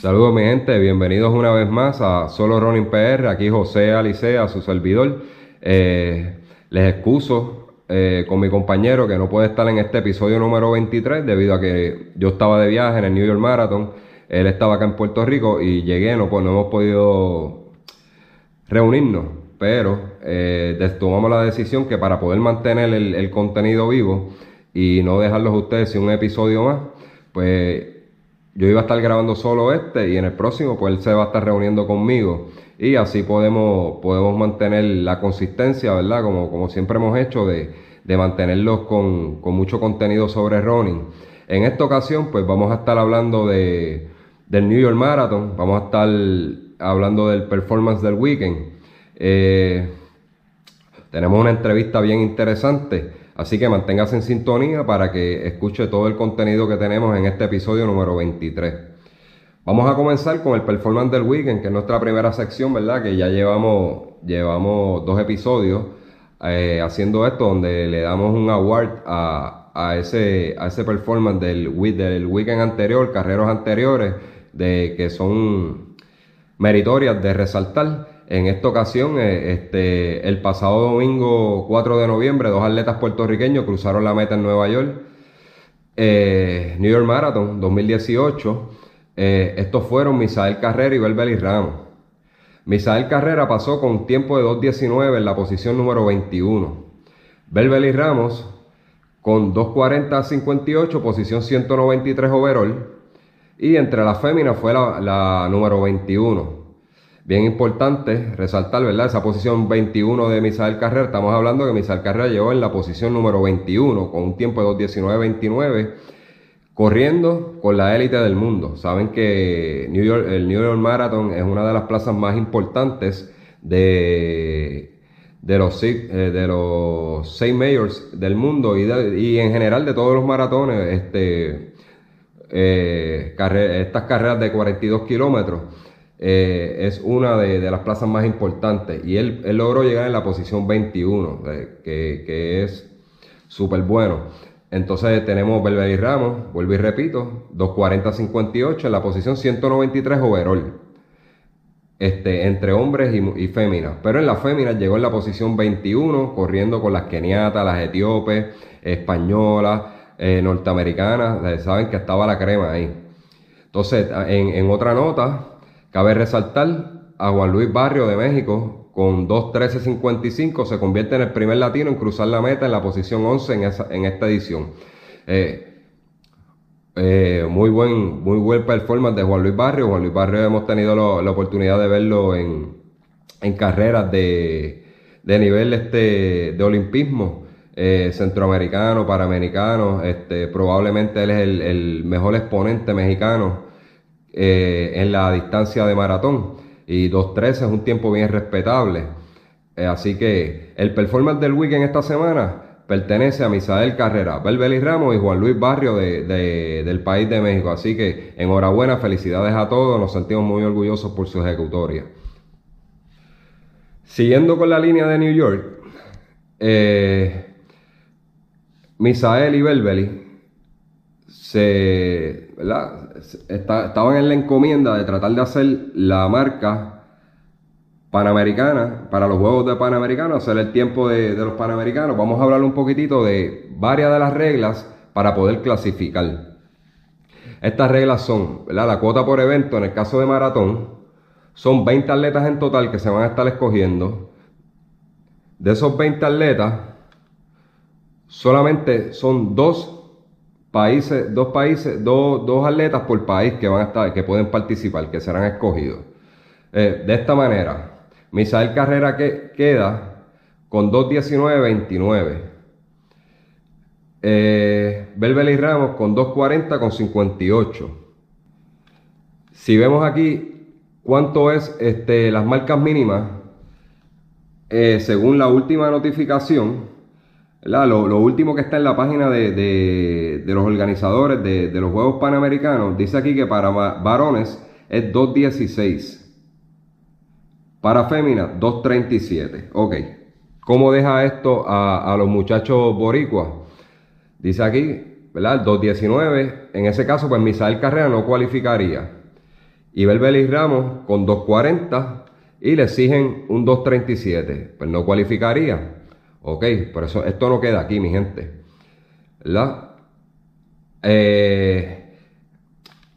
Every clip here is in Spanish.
Saludos mi gente, bienvenidos una vez más a Solo Running PR, aquí José Alicea, su servidor. Eh, les excuso eh, con mi compañero que no puede estar en este episodio número 23 debido a que yo estaba de viaje en el New York Marathon, él estaba acá en Puerto Rico y llegué, no, pues no hemos podido reunirnos, pero eh, tomamos la decisión que para poder mantener el, el contenido vivo y no dejarlos a ustedes sin un episodio más, pues yo iba a estar grabando solo este y en el próximo pues él se va a estar reuniendo conmigo y así podemos, podemos mantener la consistencia, ¿verdad? Como, como siempre hemos hecho de, de mantenerlos con, con mucho contenido sobre running. En esta ocasión pues vamos a estar hablando de, del New York Marathon, vamos a estar hablando del performance del weekend. Eh, tenemos una entrevista bien interesante, así que manténgase en sintonía para que escuche todo el contenido que tenemos en este episodio número 23. Vamos a comenzar con el performance del weekend, que es nuestra primera sección, ¿verdad? Que ya llevamos, llevamos dos episodios eh, haciendo esto, donde le damos un award a, a ese, a ese performance del, del weekend anterior, carreras anteriores, de que son meritorias de resaltar. En esta ocasión, eh, este, el pasado domingo 4 de noviembre, dos atletas puertorriqueños cruzaron la meta en Nueva York. Eh, New York Marathon 2018. Eh, estos fueron Misael Carrera y Belbeli Ramos. Misael Carrera pasó con tiempo de 2.19 en la posición número 21. Belbeli Ramos con 2.40.58, posición 193 overall. Y entre las féminas fue la número 21. Bien importante resaltar, ¿verdad? Esa posición 21 de Misael Carrera. Estamos hablando que Misael Carrera llegó en la posición número 21 con un tiempo de 2.19.29 corriendo con la élite del mundo. Saben que New York, el New York Marathon es una de las plazas más importantes de, de, los, eh, de los seis majors del mundo y, en general de todos los maratones. Este, eh, estas carreras de 42 kilómetros eh, es una de, de las plazas más importantes y él, logró llegar en la posición 21 eh, que, que es súper bueno entonces tenemos Belberi Ramos, vuelvo y repito 240-58 en la posición 193 overall este, entre hombres y, y féminas. Pero en las féminas llegó en la posición 21, corriendo con las keniatas, las etíopes, españolas, eh, norteamericanas. Saben que estaba la crema ahí. Entonces, en, en otra nota, cabe resaltar a Juan Luis Barrio de México con 2.13.55 se convierte en el primer latino en cruzar la meta en la posición 11 en, esa- en esta edición. Eh, eh, muy buen muy buen performance de Juan Luis Barrio. Juan Luis Barrio hemos tenido la oportunidad de verlo en, carreras de, nivel este, de olimpismo eh, centroamericano, panamericano. Este, probablemente él es el mejor exponente mexicano eh, en la distancia de maratón. Y 2.13 es un tiempo bien respetable. Eh, así que el performance del weekend esta semana pertenece a Misael Carrera, Belbeli Ramos y Juan Luis Barrio de- de- del país de México. Así que enhorabuena, felicidades a todos, nos sentimos muy orgullosos por su ejecutoria. Siguiendo con la línea de New York, eh, Misael y Belbeli se, está- estaban en la encomienda de tratar de hacer la marca Panamericana, para los Juegos de Panamericano, hacer el tiempo de, los Panamericanos. Vamos a hablar un poquitito de varias de las reglas para poder clasificar. Estas reglas son. La cuota por evento, en el caso de maratón, son 20 atletas en total que se van a estar escogiendo. De esos 20 atletas, solamente son dos países, dos países, dos, dos atletas por país que van a estar, que pueden participar, que serán escogidos. Eh, de esta manera, Misael Carrera que, queda con 2.19.29. Eh, Belbeli Ramos con 2.40 con 58. Si vemos aquí cuánto es este, las marcas mínimas eh, según la última notificación, lo, último que está en la página de, los organizadores de, los Juegos Panamericanos, dice aquí que para varones es 2.16. Para féminas, 2.37. Ok. ¿Cómo deja esto a, los muchachos boricuas? Dice aquí, ¿verdad? 2.19. En ese caso, pues Misael Carrera no cualificaría. Y Belbelis Ramos con 2.40 y le exigen un 2.37. Pues no cualificaría. Ok, por eso esto no queda aquí, mi gente. ¿Verdad? Eh,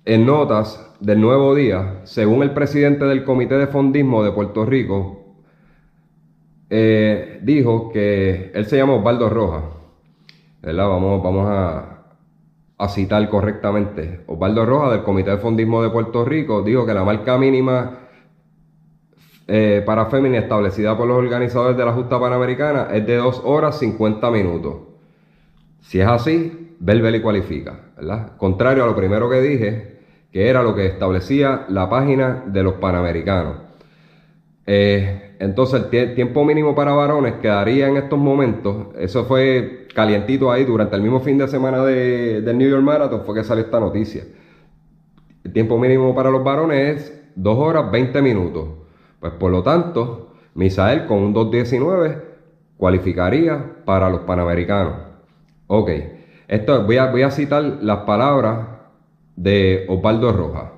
en notas del nuevo día, según el presidente del Comité de Fondismo de Puerto Rico, eh, dijo que él se llama Osvaldo Rojas. Vamos, vamos a, a citar correctamente. Osvaldo Rojas del Comité de Fondismo de Puerto Rico dijo que la marca mínima eh, para fémina establecida por los organizadores de la Justa Panamericana es de 2 horas 50 minutos. Si es así, Belbeli cualifica, ¿verdad? Contrario a lo primero que dije, que era lo que establecía la página de los Panamericanos. Eh, entonces el tiempo mínimo para varones quedaría en estos momentos, eso fue calientito ahí durante el mismo fin de semana de, del New York Marathon, fue que salió esta noticia. El tiempo mínimo para los varones es 2 horas 20 minutos. Pues por lo tanto, Misael con un 2.19 cualificaría para los Panamericanos. Ok, esto voy a, citar las palabras de Osvaldo Rojas.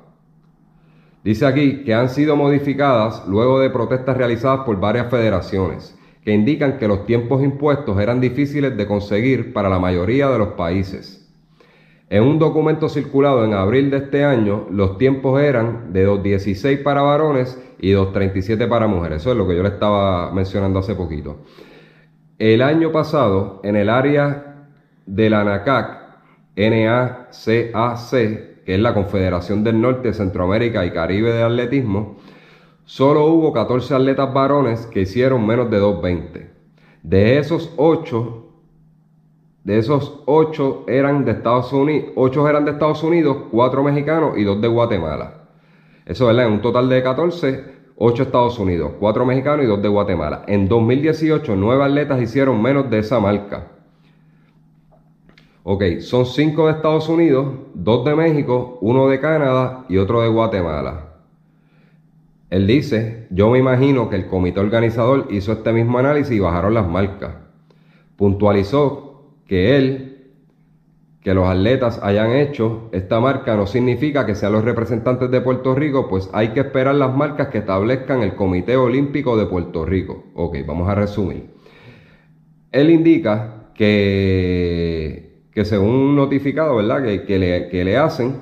Dice aquí que han sido modificadas luego de protestas realizadas por varias federaciones, que indican que los tiempos impuestos eran difíciles de conseguir para la mayoría de los países. En un documento circulado en abril de este año, los tiempos eran de 2.16 para varones y 2.37 para mujeres. Eso es lo que yo le estaba mencionando hace poquito. El año pasado, en el área de la NACAC, NACAC, que es la Confederación del Norte, Centroamérica y Caribe de Atletismo, solo hubo 14 atletas varones que hicieron menos de 2.20. De esos 8, de esos 8 eran de Estados Unidos, 8 eran de Estados Unidos, 4 mexicanos y 2 de Guatemala. Eso, ¿verdad? En un total de 14, 8 Estados Unidos, 4 mexicanos y 2 de Guatemala. En 2018, 9 atletas hicieron menos de esa marca. Ok, son 5 de Estados Unidos, 2 de México, 1 de Canadá y otro de Guatemala. Él dice, yo me imagino que el comité organizador hizo este mismo análisis y bajaron las marcas. Puntualizó que él, que los atletas hayan hecho esta marca no significa que sean los representantes de Puerto Rico, pues hay que esperar las marcas que establezcan el Comité Olímpico de Puerto Rico. Ok, vamos a resumir. Él indica que, que según notificado, ¿verdad? Que, le, hacen,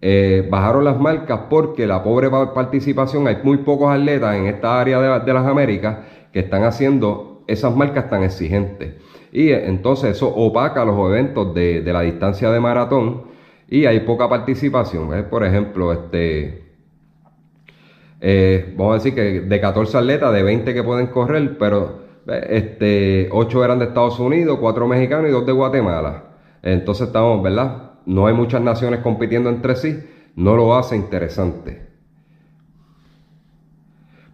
eh, bajaron las marcas porque la pobre participación, hay muy pocos atletas en esta área de, de las Américas que están haciendo esas marcas tan exigentes. Y entonces eso opaca los eventos de, la distancia de maratón y hay poca participación. Por ejemplo, este, eh, vamos a decir que de 14 atletas, de 20 que pueden correr, pero este, 8 eran de Estados Unidos, 4 mexicanos y 2 de Guatemala. Entonces estamos, ¿verdad? No hay muchas naciones compitiendo entre sí, no lo hace interesante.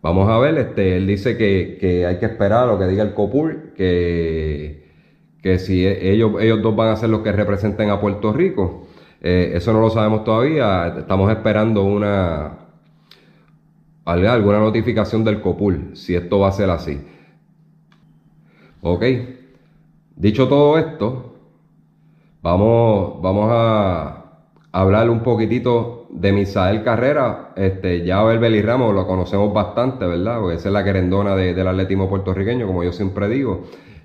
Vamos a ver, este, él dice que, que hay que esperar lo que diga el COPUR, que que si e, ellos, ellos dos van a ser los que representen a Puerto Rico. Eh, eso no lo sabemos todavía. Estamos esperando una alguna notificación del COPUL, si esto va a ser así. Ok. Dicho todo esto, vamos, vamos a hablar un poquitito de Misael Carrera. Este, ya Belbeli Ramos lo conocemos bastante, ¿verdad? Porque esa es la querendona del atletismo puertorriqueño, como yo siempre digo.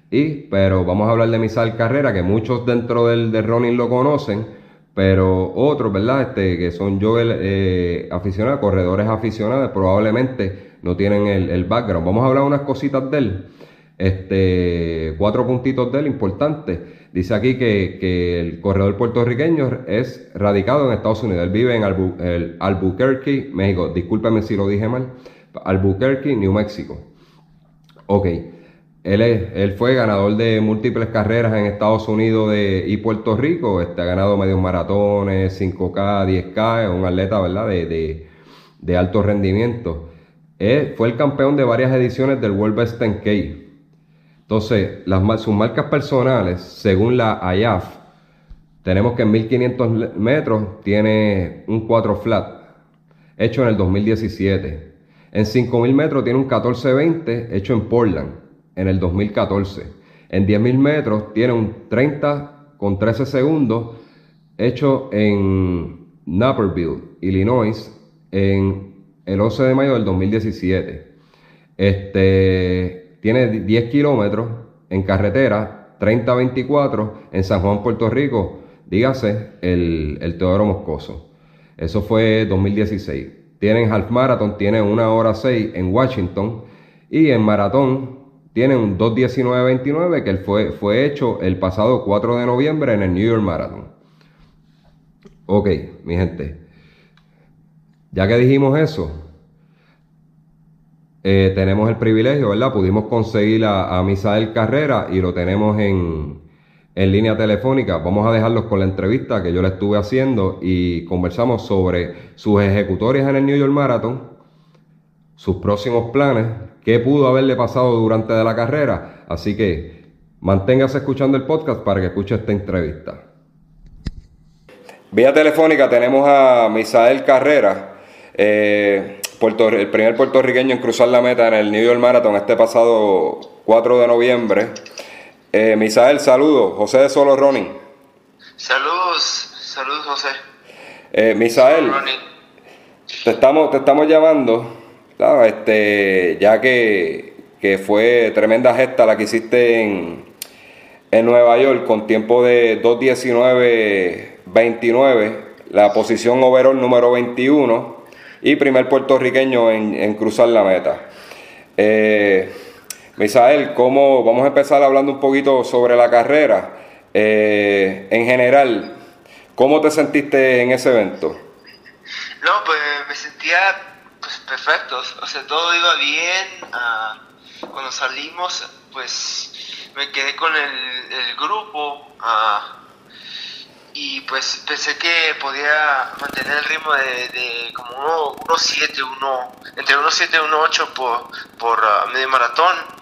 Y, pero vamos a hablar de Misal Carrera, que muchos dentro del de lo conocen, pero otros, ¿verdad? Este, que son yo eh, aficionados, corredores aficionados, probablemente no tienen el, background. Vamos a hablar unas cositas de él. Este, cuatro puntitos de él importantes. Dice aquí que, el corredor puertorriqueño es radicado en Estados Unidos. Él vive en Albuquerque, México. Discúlpeme si lo dije mal. Albuquerque, New Mexico. Ok. Él, él fue ganador de múltiples carreras en Estados Unidos y Puerto Rico. Este, ha ganado medios maratones, 5K, 10K. Es un atleta, ¿verdad? De, alto rendimiento. fue el campeón de varias ediciones del World Best 10K. Entonces, sus marcas personales, según la IAF, tenemos que en 1500 metros tiene un 4 flat, hecho en el 2017. En 5000 metros tiene un 1420, hecho en Portland, en el 2014. En 10.000 metros tiene un 30 con 13 segundos, hecho en Naperville, Illinois, en el 11 de mayo del 2017. Este, tiene 10 kilómetros en carretera, 30-24 en San Juan, Puerto Rico, dígase el, el Teodoro Moscoso. Eso fue 2016. Tienen half marathon, tiene una hora 6 en Washington y en maratón tiene un 2.19.29 que fue, fue hecho el pasado 4 de noviembre en el New York Marathon. Ok, mi gente. Ya que dijimos eso, eh, tenemos el privilegio, ¿verdad? Pudimos conseguir a, Misael Carrera y lo tenemos en, en línea telefónica. Vamos a dejarlos con la entrevista que yo le estuve haciendo y conversamos sobre sus ejecutorias en el New York Marathon, sus próximos planes, qué pudo haberle pasado durante la carrera. Así que manténgase escuchando el podcast para que escuche esta entrevista. Vía telefónica tenemos a Misael Carrera, eh, el primer puertorriqueño en cruzar la meta en el New York Marathon este pasado 4 de noviembre. Eh, Misael, saludos. José de Solo Ronin. Saludos, saludos José. Eh, Misael, te estamos, te estamos llamando, este, ya que, fue tremenda gesta la que hiciste en, en Nueva York con tiempo de 2.19.29, la posición overall número 21 y primer puertorriqueño en, cruzar la meta. Eh, Misael, ¿cómo, vamos a empezar hablando un poquito sobre la carrera. Eh, en general, ¿cómo te sentiste en ese evento? No, pues me sentía pues, perfecto, o sea, todo iba bien. Ah, cuando salimos, pues me quedé con el, grupo ah, y pues pensé que podía mantener el ritmo de, como 1.7, 1, entre 1.7 y 1.8 por, por ah, medio maratón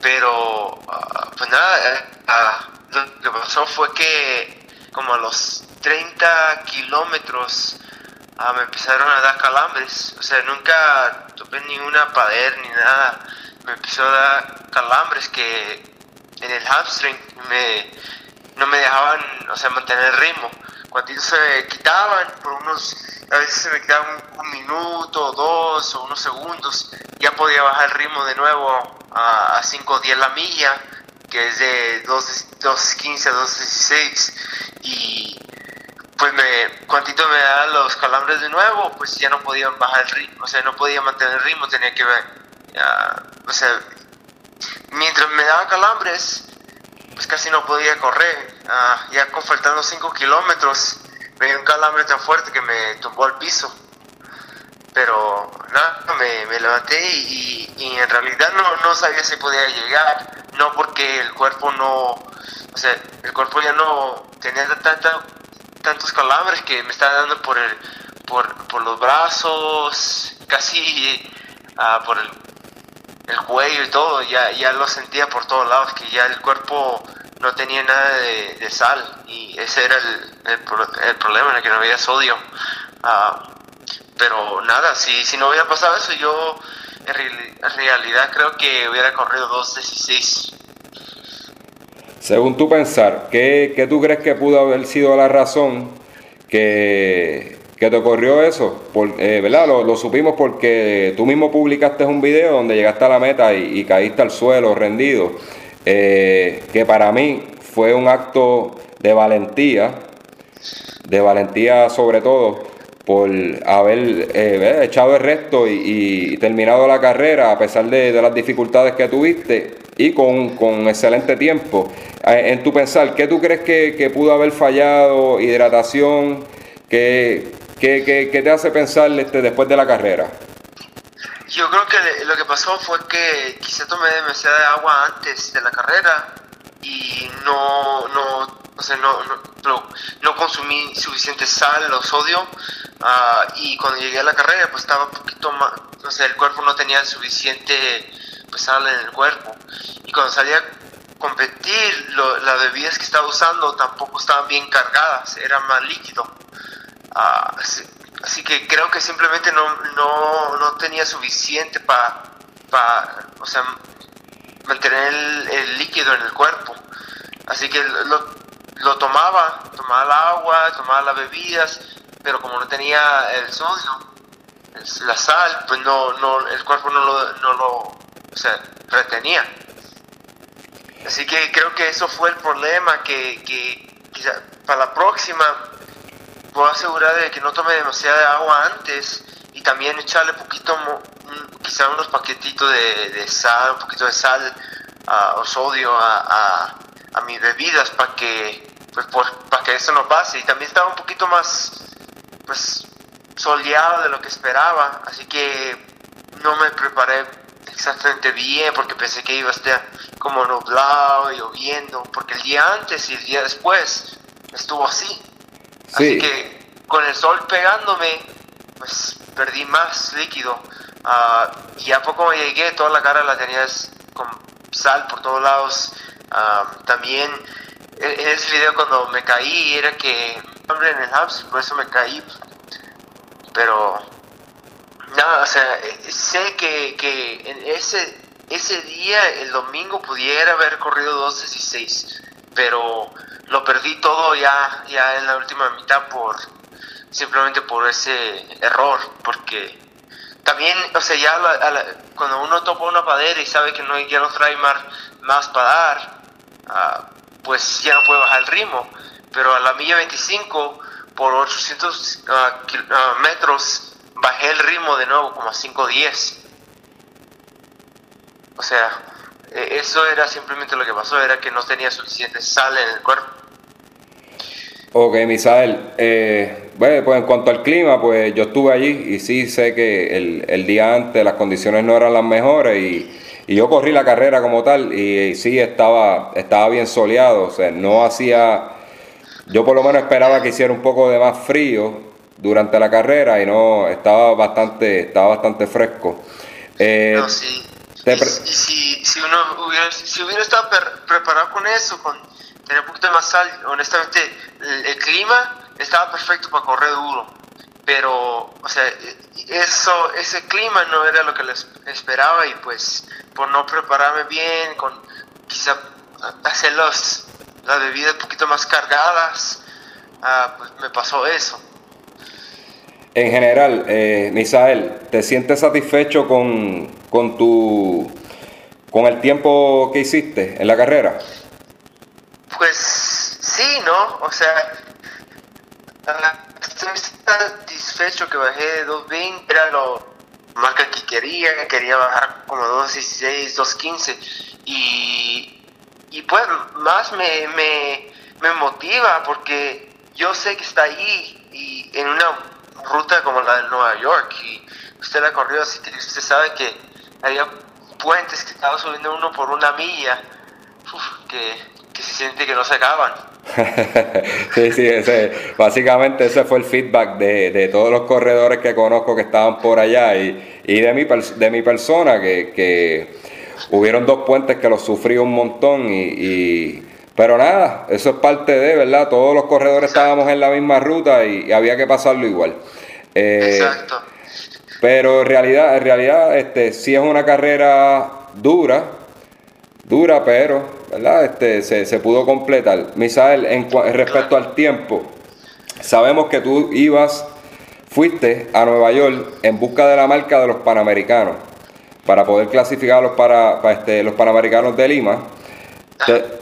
pero, ah, pues nada, ah, lo que pasó fue que como a los 30 kilómetros me empezaron a dar calambres. O sea, nunca topé ninguna pader ni nada. Me empezó a dar calambres que en el hamstring me, no me dejaban, o sea, mantener el ritmo. Cuando se quitaban por unos, a veces se me quedaban un, minuto, dos o unos segundos, ya podía bajar el ritmo de nuevo a, a 5.10 la milla, que es de 2.15 a 2.16 y pues me, cuantito me da los calambres de nuevo, pues ya no podía bajar el ritmo, o sea, no podía mantener el ritmo, tenía que ver, o sea, mientras me daban calambres, pues casi no podía correr, ah, ya con faltando 5 kilómetros, me dio un calambre tan fuerte que me tumbó al piso. Pero nada, me, levanté y, en realidad no, no sabía si podía llegar, no porque el cuerpo no, o sea, el cuerpo ya no tenía tanta, tantos calambres que me estaba dando por el, por, por los brazos, casi uh, por el, el, cuello y todo, ya, ya lo sentía por todos lados, que ya el cuerpo no tenía nada de, sal y ese era el, el, el problema, el que no había sodio. Uh, pero nada, si, si no hubiera pasado eso, yo en, realidad creo que hubiera corrido 2.16. Según tu pensar, ¿qué, ¿qué, tú crees que pudo haber sido la razón que, que te ocurrió eso? Eh, ¿verdad? Lo, supimos porque tú mismo publicaste un video donde llegaste a la meta y, caíste al suelo rendido, eh, que para mí fue un acto de valentía, de valentía sobre todo, por haber eh, echado el resto y, terminado la carrera a pesar de, las dificultades que tuviste y con, excelente tiempo. En tu pensar, ¿qué tú crees que, pudo haber fallado? ¿Hidratación? ¿Qué, te hace pensar este, después de la carrera? Yo creo que lo que pasó fue que quizá tomé demasiada agua antes de la carrera y no, no o sea, no, no, no, consumí suficiente sal o sodio ah, y cuando llegué a la carrera pues estaba un poquito más, o sea, el cuerpo no tenía suficiente pues, sal en el cuerpo. Y cuando salía a competir, las bebidas que estaba usando tampoco estaban bien cargadas, era más líquido. Ah, así, que creo que simplemente no, no, no tenía suficiente para, o sea, mantener el, líquido en el cuerpo. Así que lo, lo tomaba, tomaba el agua, tomaba las bebidas, pero como no tenía el sodio, la sal, pues no, no, el cuerpo no lo, no lo retenía. Así que creo que eso fue el problema, que, que quizá para la próxima puedo asegurar de que no tome demasiada agua antes y también echarle poquito, quizá unos paquetitos de, sal, un poquito de sal o sodio a, a, mis bebidas para que, pues, para que eso no pase. Y también estaba un poquito más, pues, soleado de lo que esperaba, así que no me preparé exactamente bien porque pensé que iba a estar como nublado, lloviendo, porque el día antes y el día después estuvo así. Así que con el sol pegándome, pues perdí más líquido. Uh, y a poco me llegué, toda la cara la tenía con sal por todos lados. Ah, también en ese video cuando me caí era que hombre en el house, por eso me caí pero nada, o sea, eh, sé que, que en ese, ese día, el domingo, pudiera haber corrido 2.16, pero lo perdí todo ya, ya en la última mitad por simplemente por ese error, porque también, o sea, ya cuando uno topa una padera y sabe que no, ya no trae más, más para dar, ah, pues ya no puede bajar el ritmo, pero a la milla 25 por 800 ah, ah, metros bajé el ritmo de nuevo como a 5.10. O sea, eso era simplemente lo que pasó, era que no tenía suficiente sal en el cuerpo. Ok, Misael, eh, bueno, pues en cuanto al clima, pues yo estuve allí y sí sé que el, el día antes las condiciones no eran las mejores y, y yo corrí la carrera como tal y, y, sí estaba, estaba bien soleado, o sea, no hacía yo por lo menos esperaba que hiciera un poco de más frío durante la carrera y no, estaba bastante, estaba bastante fresco. Eh, no, sí. Y, si, si, uno hubiera, si hubiera estado preparado con eso, con tener un poquito más sal, honestamente, el, clima estaba perfecto para correr duro. Pero, o sea, eso, ese clima no era lo que les esperaba y pues por no prepararme bien, con quizá hacer los las bebidas un poquito más cargadas, pues me pasó eso. En general, eh, Misael, ¿te sientes satisfecho con, con, tu, con el tiempo que hiciste en la carrera? Pues sí, ¿no? O sea, estoy satisfecho que bajé de 2.20, era lo más que quería, quería bajar como 2.16, 2.15 y y pues más me, me, me motiva porque yo sé que está ahí y en una ruta como la de Nueva York y usted la corrió así que usted sabe que había puentes que estaba subiendo uno por una milla que, se siente que no se acaban. sí, sí, ese, básicamente ese fue el feedback de, de, todos los corredores que conozco que estaban por allá y, y de, mi, de mi persona que, que hubieron dos puentes que los sufrí un montón y, pero nada, eso es parte de, ¿verdad? Todos los corredores estábamos en la misma ruta y, había que pasarlo igual. Eh, Exacto. Pero en realidad, en realidad, este, sí es una carrera dura, dura, pero, ¿verdad? Este, se, pudo completar. Misael, en, respecto al tiempo, sabemos que tú ibas, fuiste a Nueva York en busca de la marca de los Panamericanos para poder clasificarlos para, este, los Panamericanos de Lima.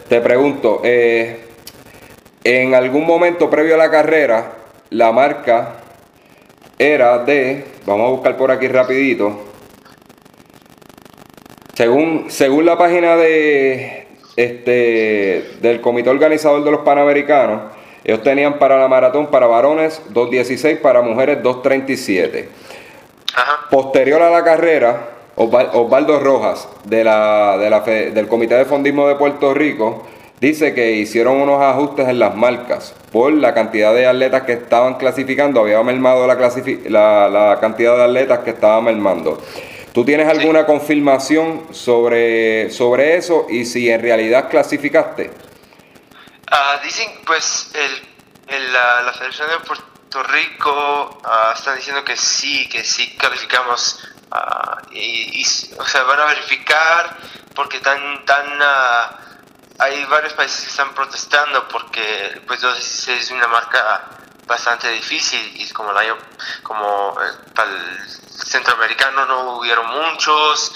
Te, pregunto, eh, en algún momento previo a la carrera, la marca era de, vamos a buscar por aquí rapidito, según, según la página de, este, del comité organizador de los Panamericanos, ellos tenían para la maratón para varones 2.16, para mujeres 2.37. Posterior a la carrera, Osvaldo Rojas, de la, de la del Comité de Fondismo de Puerto Rico, dice que hicieron unos ajustes en las marcas por la cantidad de atletas que estaban clasificando, había mermado la, la, la cantidad de atletas que estaban mermando. ¿Tú tienes alguna confirmación sobre, sobre eso y si en realidad clasificaste? Uh, dicen, pues, el, la, Federación de Puerto Rico uh, están diciendo que sí, que sí calificamos. Uh, y, o sea, van a verificar porque tan, tan hay varios países que están protestando porque pues es una marca bastante difícil y como el año como eh, para el centroamericano no hubieron muchos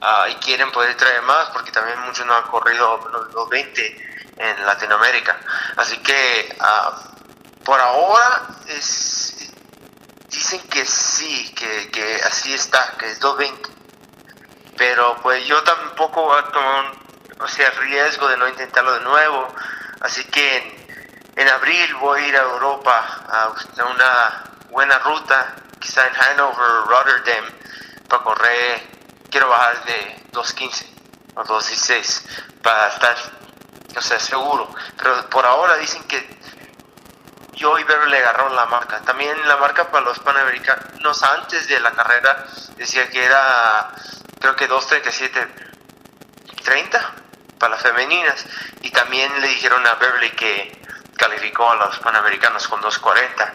uh, y quieren poder traer más porque también muchos no han corrido los, 20 en Latinoamérica. Así que uh, por ahora es, dicen que sí que, que así está que es 220 pero pues yo tampoco voy o sea, riesgo de no intentarlo de nuevo así que en abril voy a ir a Europa a una buena ruta, quizá en Hanover, Rotterdam, para correr. Quiero bajar de 2.15 o 2.16 para estar, o sea, seguro. Pero por ahora dicen que yo y Vero le agarraron la marca. También la marca para los panamericanos antes de la carrera decía que era, creo que 2.37, 30 para las femeninas. Y también le dijeron a Beverly que calificó a los Panamericanos con 2.40.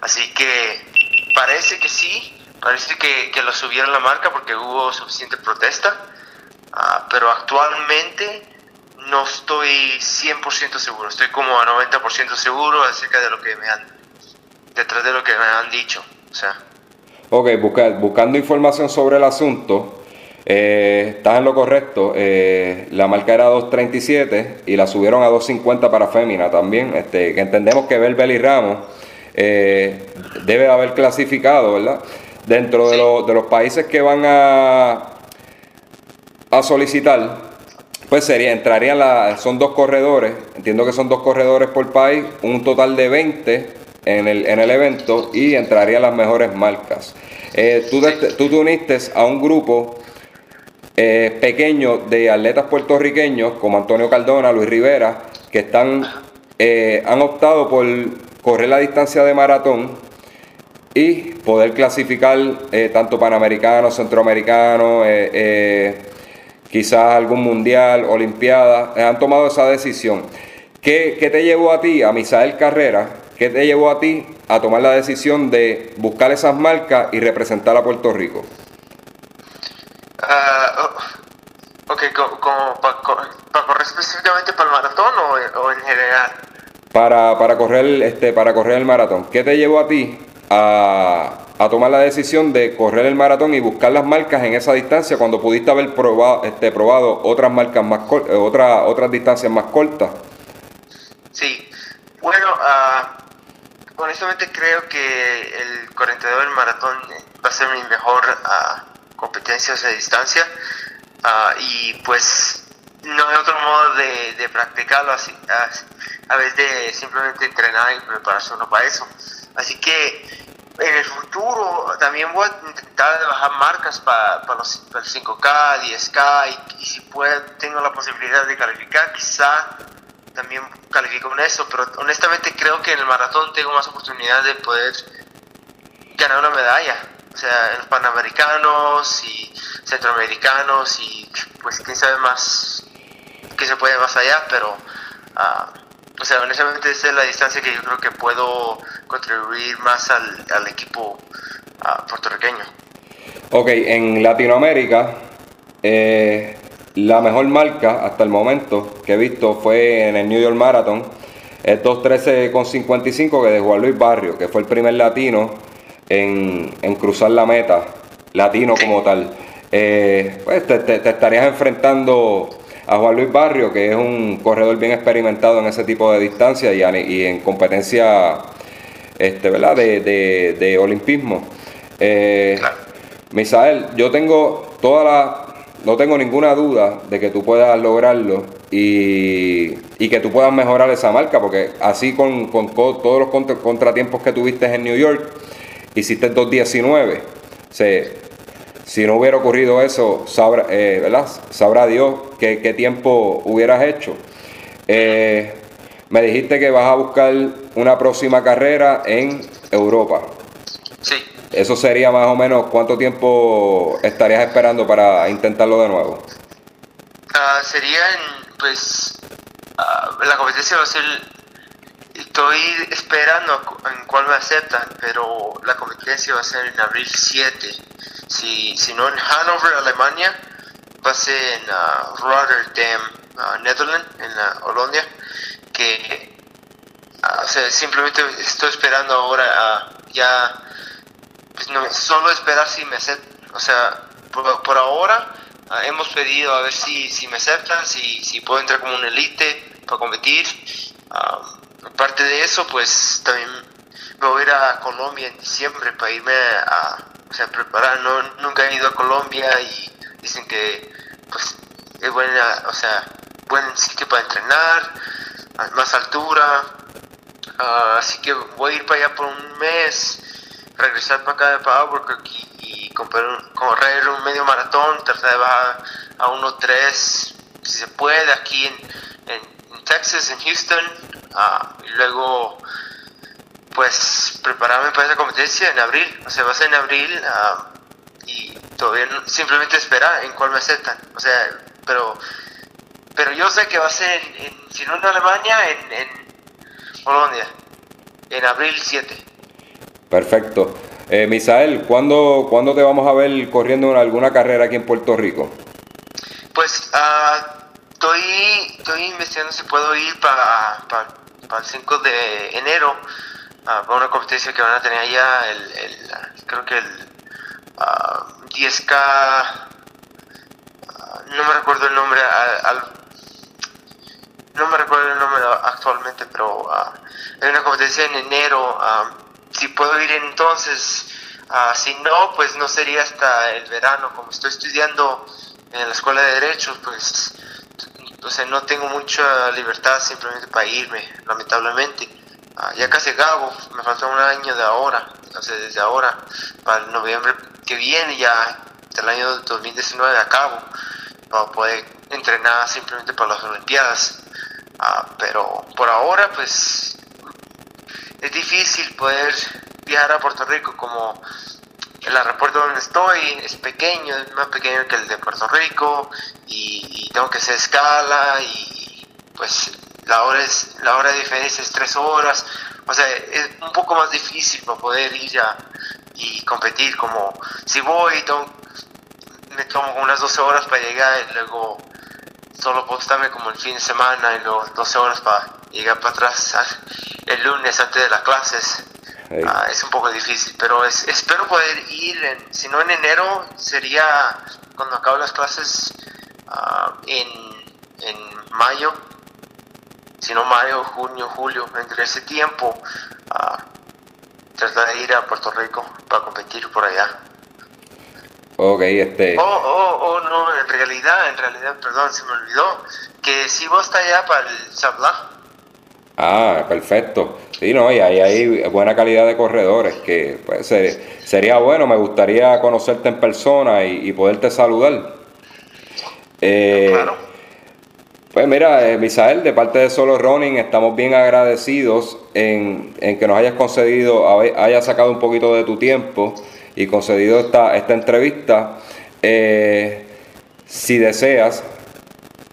Así que parece que sí, parece que, que lo subieron la marca porque hubo suficiente protesta, uh, pero actualmente no estoy 100% seguro, estoy como a 90% seguro acerca de lo que me han, detrás de lo que me han dicho. O sea. Ok, buscando información sobre el asunto, eh, estás en lo correcto. Eh, la marca era 2.37 y la subieron a 2.50 para Fémina también. Este, que entendemos que Belbel y Ramos eh, debe haber clasificado, ¿verdad? Dentro de, de, los países que van a, a solicitar, pues sería, entrarían la, son dos corredores, entiendo que son dos corredores por país, un total de 20 en el, en el evento y entrarían las mejores marcas. tú, tú te uniste a un grupo eh, pequeños de atletas puertorriqueños como Antonio Cardona, Luis Rivera, que están, eh, han optado por correr la distancia de maratón y poder clasificar eh, tanto panamericanos, centroamericanos, quizás algún mundial, olimpiada, han tomado esa decisión. ¿Qué, ¿Qué, te llevó a ti, a Misael Carrera, qué te llevó a ti a tomar la decisión de buscar esas marcas y representar a Puerto Rico? Uh, ok, como, para, correr específicamente para el maratón o, en general? Para, para, correr, este, para correr el maratón. ¿Qué te llevó a ti a, a, tomar la decisión de correr el maratón y buscar las marcas en esa distancia cuando pudiste haber probado, este, probado otras marcas más eh, otra, otras distancias más cortas? Sí, bueno, uh, honestamente creo que el 42 del maratón va a ser mi mejor uh, competencias a distancia uh, y pues no hay otro modo de, de practicarlo así, a, a de simplemente entrenar y prepararse uno para eso. Así que en el futuro también voy a intentar bajar marcas para, para los para el 5K, 10K y, si puedo, tengo la posibilidad de calificar, quizá también califico con eso, pero honestamente creo que en el maratón tengo más oportunidad de poder ganar una medalla o sea, los panamericanos y centroamericanos y pues quién sabe más que se puede más allá, pero uh, o sea, honestamente esa es la distancia que yo creo que puedo contribuir más al, al equipo uh, puertorriqueño. Ok, en Latinoamérica, eh, la mejor marca hasta el momento que he visto fue en el New York Marathon, es 2.13.55 que de Juan Luis Barrio, que fue el primer latino en, cruzar la meta, latino como tal, eh, pues te, estarías enfrentando a Juan Luis Barrio, que es un corredor bien experimentado en ese tipo de distancia y, en competencia este, ¿verdad? De, de, olimpismo. Eh, Misael, yo tengo toda la, no tengo ninguna duda de que tú puedas lograrlo y, que tú puedas mejorar esa marca, porque así con, con todos los contratiempos que tuviste en New York, hiciste 2.19. si no hubiera ocurrido eso, sabrá, eh, ¿verdad? sabrá Dios qué, tiempo hubieras hecho. Eh, me dijiste que vas a buscar una próxima carrera en Europa. Sí. Eso sería más o menos cuánto tiempo estarías esperando para intentarlo de nuevo. Ah, sería en, pues, ah, la competencia va a ser, estoy esperando en cuál me aceptan, pero la competencia va a ser en abril 7. Si, si no en Hannover, Alemania, va a ser en ah, Rotterdam, Netherlands, en la Holanda, que, o sea, simplemente estoy esperando ahora ya pues no, solo esperar si me aceptan. O sea, por, ahora ah, hemos pedido a ver si, si me aceptan, si, si puedo entrar como un elite para competir. Uh, aparte de eso, pues también me voy a ir a Colombia en diciembre para irme a o sea, preparar. No, nunca he ido a Colombia y dicen que pues es buena, o sea, buen sitio para entrenar, más altura. Ah, así que voy a ir para allá por un mes regresar para acá de Albuquerque y, y correr un medio maratón, tratar de bajar a 1.3 si se puede aquí en, en, Texas, en Houston, uh, y luego pues prepararme para esa competencia en abril, o sea, va a ser en abril uh, y todavía no, simplemente esperar en cuál me aceptan, o sea, pero pero yo sé que va a ser, en, si no en Alemania, en, en en abril 7. Perfecto. Eh, Misael, ¿cuándo, ¿cuándo te vamos a ver corriendo en alguna carrera aquí en Puerto Rico? Pues uh, estoy, estoy investigando si puedo ir para, para, el 5 de enero uh, para una competencia que van a tener allá, el, el creo que el 10K, ah, no me recuerdo el nombre, al, no me recuerdo el nombre actualmente, pero hay una competencia en enero si puedo ir entonces, uh, si no, pues no sería hasta el verano, como estoy estudiando en la escuela de derecho, pues sea, no tengo mucha libertad simplemente para irme, lamentablemente. Uh, ya casi acabo, me falta un año de ahora, entonces desde ahora, para el noviembre que viene ya, del año 2019 acabo, para poder entrenar simplemente para las Olimpiadas. Uh, pero por ahora, pues es difícil poder viajar a Puerto Rico como el aeropuerto donde estoy es pequeño, es más pequeño que el de Puerto Rico y, tengo que hacer escala y pues la hora, es, la hora de diferencia es tres horas, o sea, es un poco más difícil para poder ir ya y competir, como si voy, me tomo unas 12 horas para llegar y luego solo puedo estarme como el fin de semana y luego 12 horas para llegar para atrás el lunes antes de las clases. Ah, es un poco difícil, pero es, espero poder ir, en, si no en enero, sería cuando acabe las clases uh, en, en mayo, si no mayo, junio, julio, entre ese tiempo, uh, tratar de ir a Puerto Rico para competir por allá. Ok, este... Oh, oh, oh, no, en realidad, en realidad, perdón, se me olvidó, que si vos estás allá para el Sablá. Ah, perfecto. Sí, no, y ahí hay buena calidad de corredores, que pues, sería bueno, me gustaría conocerte en persona y, poderte saludar. Eh, claro. Pues mira, eh, Misael, de parte de Solo Running, estamos bien agradecidos en, que nos hayas concedido, hayas sacado un poquito de tu tiempo y concedido esta, esta entrevista. Eh, si deseas,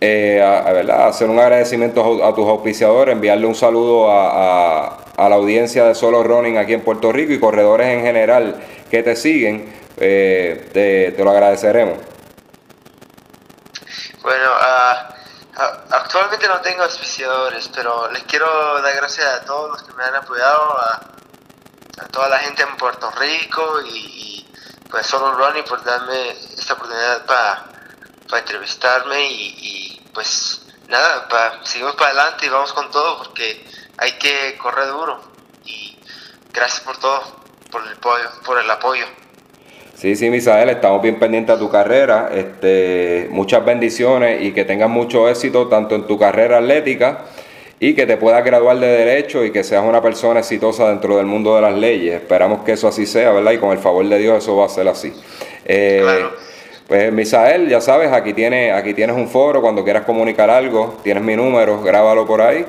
eh, a, hacer un agradecimiento a, tus auspiciadores, enviarle un saludo a, la audiencia de Solo Running aquí en Puerto Rico y corredores en general que te siguen, eh, te, lo agradeceremos. Bueno, actualmente no tengo auspiciadores, pero les quiero dar gracias a todos los que me han apoyado, a, toda la gente en Puerto Rico y, pues Solo Running por darme esta oportunidad para para entrevistarme y, pues nada, seguimos para adelante y vamos con todo porque hay que correr duro y gracias por todo, por el apoyo, por el apoyo. Sí, sí, Misael, estamos bien pendientes de tu carrera. Este, muchas bendiciones y que tengas mucho éxito tanto en tu carrera atlética y que te puedas graduar de derecho y que seas una persona exitosa dentro del mundo de las leyes. Esperamos que eso así sea, ¿verdad? Y con el favor de Dios eso va a ser así. Eh, Pues Misael, ya sabes, aquí tienes, aquí tienes un foro, cuando quieras comunicar algo, tienes mi número, grábalo por ahí.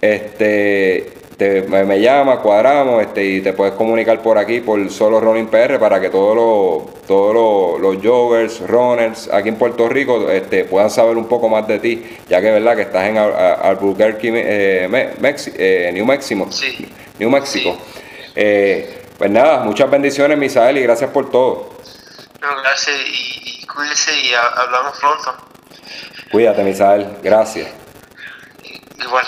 Este, te, me, llama, cuadramos este, y te puedes comunicar por aquí por solo Running PR para que todos los, todos los, joggers, runners aquí en Puerto Rico este, puedan saber un poco más de ti, ya que verdad que estás en Albuquerque, eh, eh, New Mexico. Sí. New Mexico. Eh, pues nada, muchas bendiciones, Misael, y gracias por todo. No, gracias y, y cuídese y hablamos pronto. Cuídate, Misael. Gracias. Igual.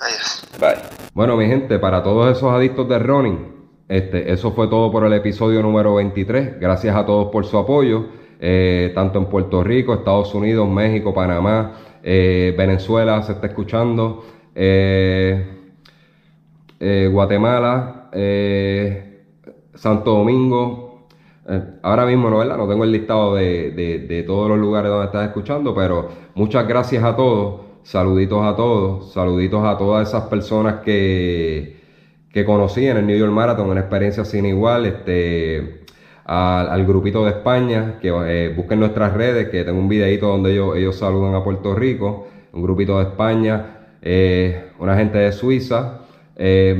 Adiós. Bye. Bueno, mi gente, para todos esos adictos de running, este, eso fue todo por el episodio número 23. Gracias a todos por su apoyo, eh, tanto en Puerto Rico, Estados Unidos, México, Panamá, eh, Venezuela se está escuchando, eh, Guatemala, Santo Domingo. Ahora mismo no, ¿verdad? no tengo el listado de, de todos los lugares donde estás escuchando, pero muchas gracias a todos. Saluditos a todos, saluditos a todas esas personas que, que conocí en el New York Marathon, una experiencia sin igual, este, al, grupito de España, que eh, busquen nuestras redes, que tengo un videito donde ellos, ellos saludan a Puerto Rico, un grupito de España, eh, una gente de Suiza, eh,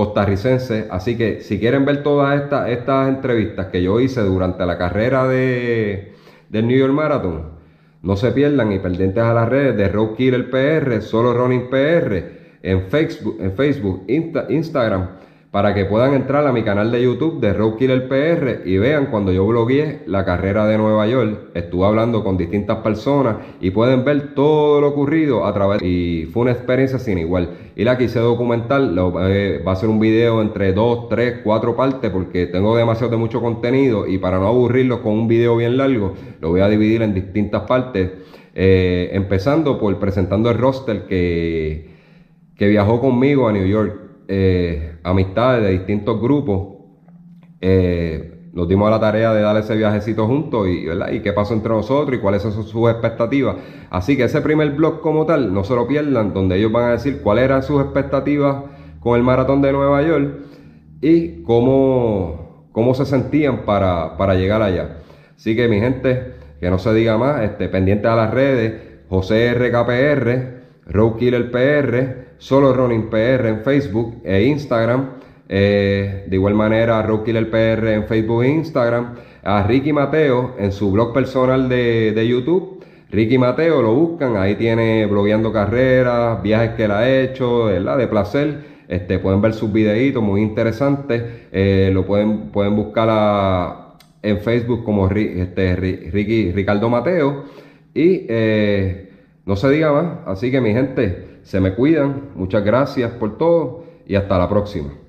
mexicano, costarricense, así que si quieren ver todas estas, estas entrevistas que yo hice durante la carrera de, del New York Marathon, no se pierdan y pendientes a las redes de Roadkiller PR, solo Running PR, en Facebook, en Facebook Instagram, para que puedan entrar a mi canal de YouTube de Roadkiller PR y vean cuando yo blogueé la carrera de Nueva York. Estuve hablando con distintas personas y pueden ver todo lo ocurrido a través y fue una experiencia sin igual. Y la quise documentar, eh, va a ser un video entre dos, tres, cuatro partes porque tengo demasiado de mucho contenido y para no aburrirlo con un video bien largo, lo voy a dividir en distintas partes. Eh, empezando por presentando el roster que, que viajó conmigo a New York eh, amistades de distintos grupos, eh, nos dimos a la tarea de dar ese viajecito juntos y, ¿verdad? qué pasó entre nosotros y cuáles son sus expectativas. Así que ese primer blog como tal, no se lo pierdan, donde ellos van a decir cuáles eran sus expectativas con el maratón de Nueva York y cómo, cómo se sentían para, para llegar allá. Así que mi gente, que no se diga más, este, pendiente a las redes, José RKPR, Roadkiller PR, Solo Running PR en Facebook e Instagram. Eh, de igual manera, Roadkiller PR en Facebook e Instagram. A Ricky Mateo en su blog personal de, YouTube. Ricky Mateo lo buscan, ahí tiene blogueando carreras, viajes que él ha hecho, ¿verdad? De placer. Este, pueden ver sus videitos muy interesantes. Eh, lo pueden, pueden buscar en Facebook como este, Ricky, Ricardo Mateo. Y eh, no se diga más. Así que mi gente, se me cuidan, muchas gracias por todo y hasta la próxima.